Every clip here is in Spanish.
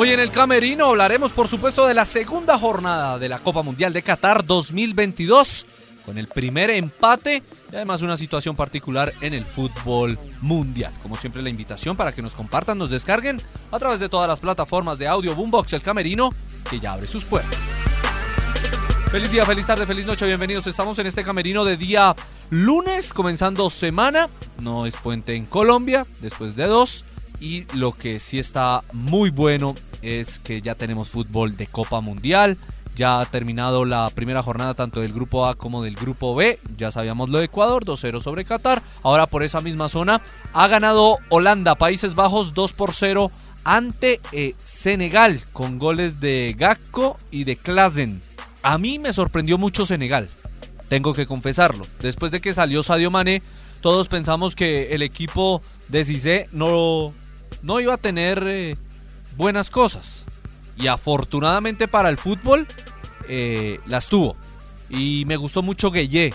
Hoy en el Camerino hablaremos, por supuesto, de la segunda jornada de la Copa Mundial de Qatar 2022, con el primer empate y además una situación particular en el fútbol mundial. Como siempre, la invitación para que nos compartan, nos descarguen a través de todas las plataformas de audio Boombox El Camerino, que ya abre sus puertas. Feliz día, feliz tarde, feliz noche, bienvenidos. Estamos en este camerino de día lunes, comenzando semana. No es puente en Colombia, después de dos. Y lo que sí está muy bueno es que ya tenemos fútbol de Copa Mundial. Ya ha terminado la primera jornada tanto del grupo A como del grupo B. Ya sabíamos lo de Ecuador, 2-0 sobre Qatar. Ahora por esa misma zona ha ganado Holanda, Países Bajos 2 por 0 ante eh, Senegal con goles de Gakko y de Klasen. A mí me sorprendió mucho Senegal, tengo que confesarlo. Después de que salió Sadio Mane, todos pensamos que el equipo de Cissé no, no iba a tener eh, buenas cosas. Y afortunadamente para el fútbol eh, las tuvo. Y me gustó mucho Gueye.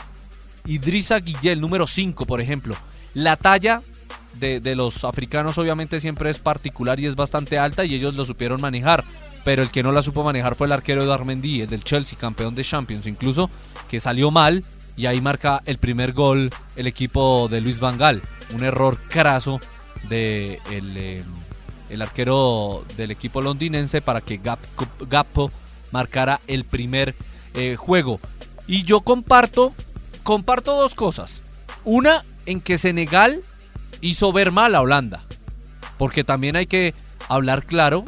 Idrissa Guille, el número 5, por ejemplo. La talla de, de, los africanos obviamente siempre es particular y es bastante alta y ellos lo supieron manejar. Pero el que no la supo manejar fue el arquero de Armendí, el del Chelsea, campeón de Champions incluso, que salió mal y ahí marca el primer gol el equipo de Luis Vangal. Un error craso de el, eh, el arquero del equipo londinense para que Gappo marcara el primer eh, juego. Y yo comparto, comparto dos cosas. Una, en que Senegal hizo ver mal a Holanda. Porque también hay que hablar claro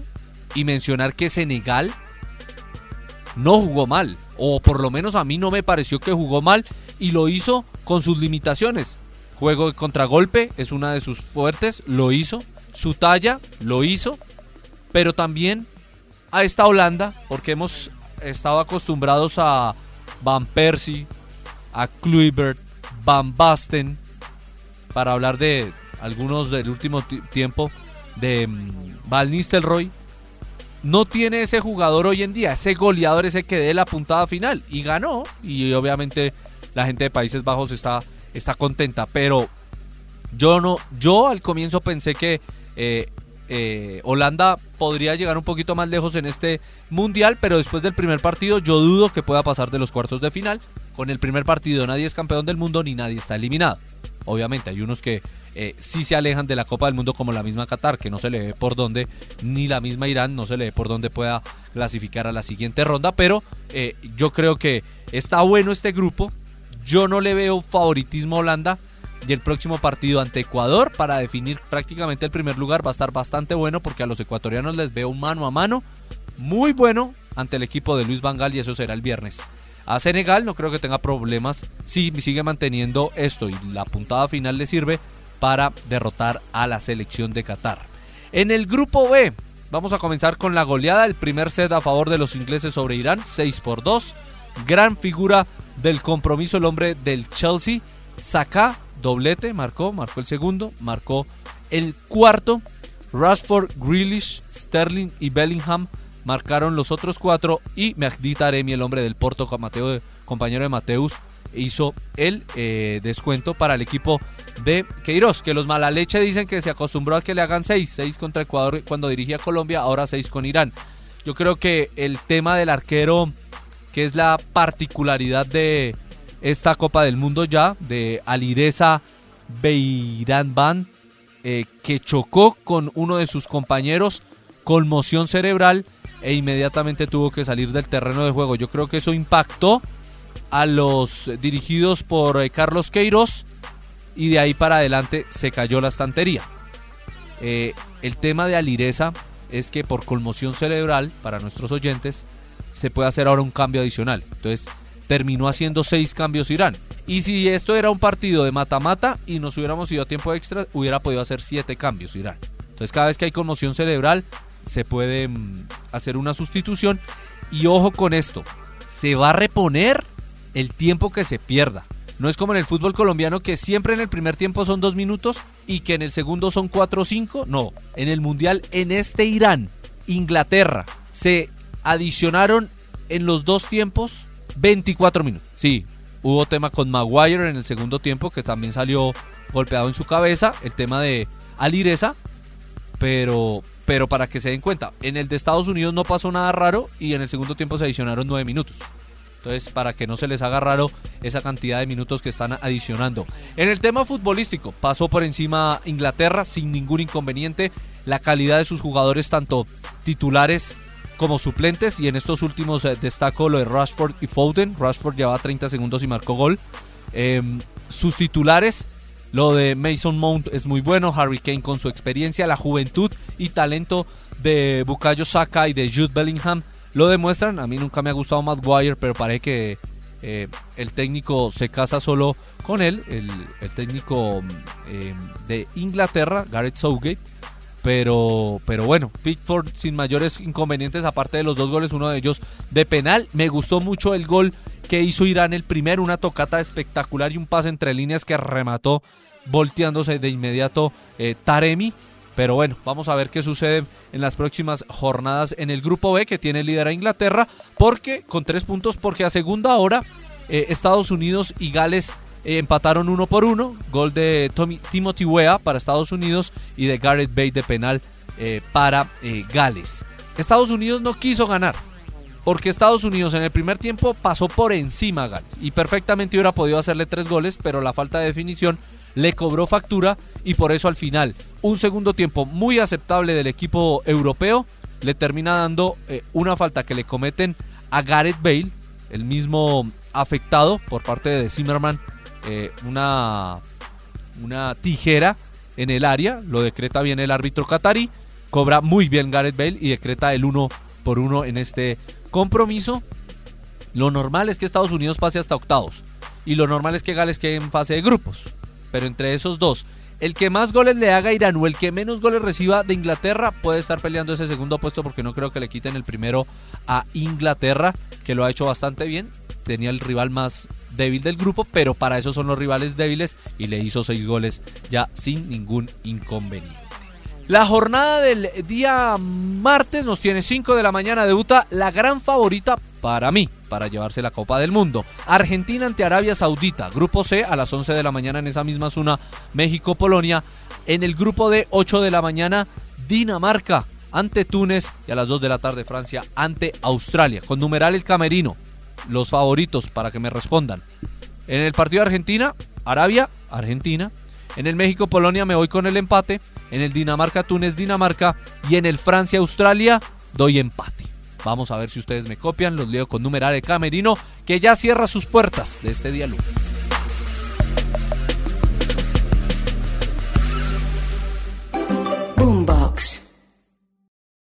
y mencionar que Senegal no jugó mal. O por lo menos a mí no me pareció que jugó mal y lo hizo con sus limitaciones. Juego de contragolpe es una de sus fuertes, lo hizo. Su talla lo hizo. Pero también a esta Holanda, porque hemos estado acostumbrados a Van Persie, a Kluivert, Van Basten, para hablar de algunos del último tiempo, de mm, Val Nistelrooy. No tiene ese jugador hoy en día, ese goleador, ese que dé la puntada final. Y ganó. Y obviamente la gente de Países Bajos está, está contenta. Pero yo no, yo al comienzo pensé que eh, eh, Holanda podría llegar un poquito más lejos en este mundial, pero después del primer partido yo dudo que pueda pasar de los cuartos de final. Con el primer partido nadie es campeón del mundo ni nadie está eliminado. Obviamente hay unos que eh, sí se alejan de la Copa del Mundo como la misma Qatar, que no se le ve por dónde, ni la misma Irán, no se le ve por dónde pueda clasificar a la siguiente ronda, pero yo creo que está bueno este grupo, yo no le veo favoritismo a Holanda y el próximo partido ante Ecuador para definir prácticamente el primer lugar va a estar bastante bueno porque a los ecuatorianos les veo mano a mano muy bueno ante el equipo de Luis Vangal y eso será el viernes. A Senegal no creo que tenga problemas si sigue manteniendo esto y la puntada final le sirve para derrotar a la selección de Qatar. En el grupo B, vamos a comenzar con la goleada, el primer set a favor de los ingleses sobre Irán, 6 por 2. Gran figura del compromiso el hombre del Chelsea, Saka, doblete, marcó, marcó el segundo, marcó el cuarto. Rashford, Grealish, Sterling y Bellingham marcaron los otros cuatro y Mehdi Taremi, el hombre del Porto, Mateo, compañero de Mateus, hizo el eh, descuento para el equipo de Queiroz, que los mala leche dicen que se acostumbró a que le hagan seis, seis contra Ecuador cuando dirigía Colombia, ahora seis con Irán. Yo creo que el tema del arquero, que es la particularidad de esta Copa del Mundo ya, de Alireza Beirán eh, que chocó con uno de sus compañeros, conmoción cerebral e inmediatamente tuvo que salir del terreno de juego. Yo creo que eso impactó a los dirigidos por eh, Carlos Queiroz y de ahí para adelante se cayó la estantería. Eh, el tema de Alireza es que por conmoción cerebral, para nuestros oyentes, se puede hacer ahora un cambio adicional. Entonces terminó haciendo seis cambios Irán. Y si esto era un partido de mata-mata y nos hubiéramos ido a tiempo extra, hubiera podido hacer siete cambios Irán. Entonces cada vez que hay conmoción cerebral se puede mm, hacer una sustitución. Y ojo con esto, se va a reponer el tiempo que se pierda. No es como en el fútbol colombiano que siempre en el primer tiempo son dos minutos y que en el segundo son cuatro o cinco. No, en el Mundial, en este Irán, Inglaterra, se adicionaron en los dos tiempos 24 minutos. Sí, hubo tema con Maguire en el segundo tiempo que también salió golpeado en su cabeza, el tema de Alireza, pero pero para que se den cuenta, en el de Estados Unidos no pasó nada raro y en el segundo tiempo se adicionaron nueve minutos. Entonces, para que no se les haga raro esa cantidad de minutos que están adicionando. En el tema futbolístico, pasó por encima Inglaterra sin ningún inconveniente. La calidad de sus jugadores, tanto titulares como suplentes. Y en estos últimos eh, destaco lo de Rashford y Foden. Rashford llevaba 30 segundos y marcó gol. Em, sus titulares, lo de Mason Mount es muy bueno. Harry Kane con su experiencia, la juventud y talento de Bukayo Saka y de Jude Bellingham lo demuestran. A mí nunca me ha gustado Maguire, pero parece que eh, el técnico se casa solo con él, el, técnico eh, de Inglaterra, Gareth Southgate. Pero, pero bueno, Pickford sin mayores inconvenientes, aparte de los dos goles, uno de ellos de penal. Me gustó mucho el gol que hizo Irán el primero, una tocata espectacular y un pase entre líneas que remató volteándose de inmediato eh, Taremi. Pero bueno, vamos a ver qué sucede en las próximas jornadas en el grupo B que tiene líder a Inglaterra, porque con tres puntos, porque a segunda hora eh, Estados Unidos y Gales eh, empataron uno por uno. Gol de Timothy Weah para Estados Unidos y de Gareth Bale de penal eh, para Gales. Estados Unidos no quiso ganar. Porque Estados Unidos en el primer tiempo pasó por encima a Gales y perfectamente hubiera podido hacerle tres goles, pero la falta de definición le cobró factura y por eso al final un segundo tiempo muy aceptable del equipo europeo le termina dando eh, una falta que le cometen a Gareth Bale, el mismo afectado por parte de Zimmerman, eh, una, una tijera en el área, lo decreta bien el árbitro qatari, cobra muy bien Gareth Bale y decreta el uno por uno en este compromiso. Lo normal es que Estados Unidos pase hasta octavos y lo normal es que Gales quede en fase de grupos pero entre esos dos, el que más goles le haga a Irán o el que menos goles reciba de Inglaterra puede estar peleando ese segundo puesto porque no creo que le quiten el primero a Inglaterra, que lo ha hecho bastante bien. Tenía el rival más débil del grupo, pero para eso son los rivales débiles y le hizo seis goles ya sin ningún inconveniente. La jornada del día martes nos tiene 5 de la mañana. Debuta la gran favorita para mí, para llevarse la Copa del Mundo. Argentina ante Arabia Saudita. Grupo C a las 11 de la mañana en esa misma zona. México-Polonia. En el grupo D, 8 de la mañana, Dinamarca ante Túnez. Y a las 2 de la tarde, Francia ante Australia. Con numeral el camerino. Los favoritos para que me respondan. En el partido Argentina, Arabia, Argentina. En el México-Polonia me voy con el empate en el Dinamarca-Túnez-Dinamarca y en el Francia-Australia doy empate. Vamos a ver si ustedes me copian, los leo con numeral camerino que ya cierra sus puertas de este día lunes.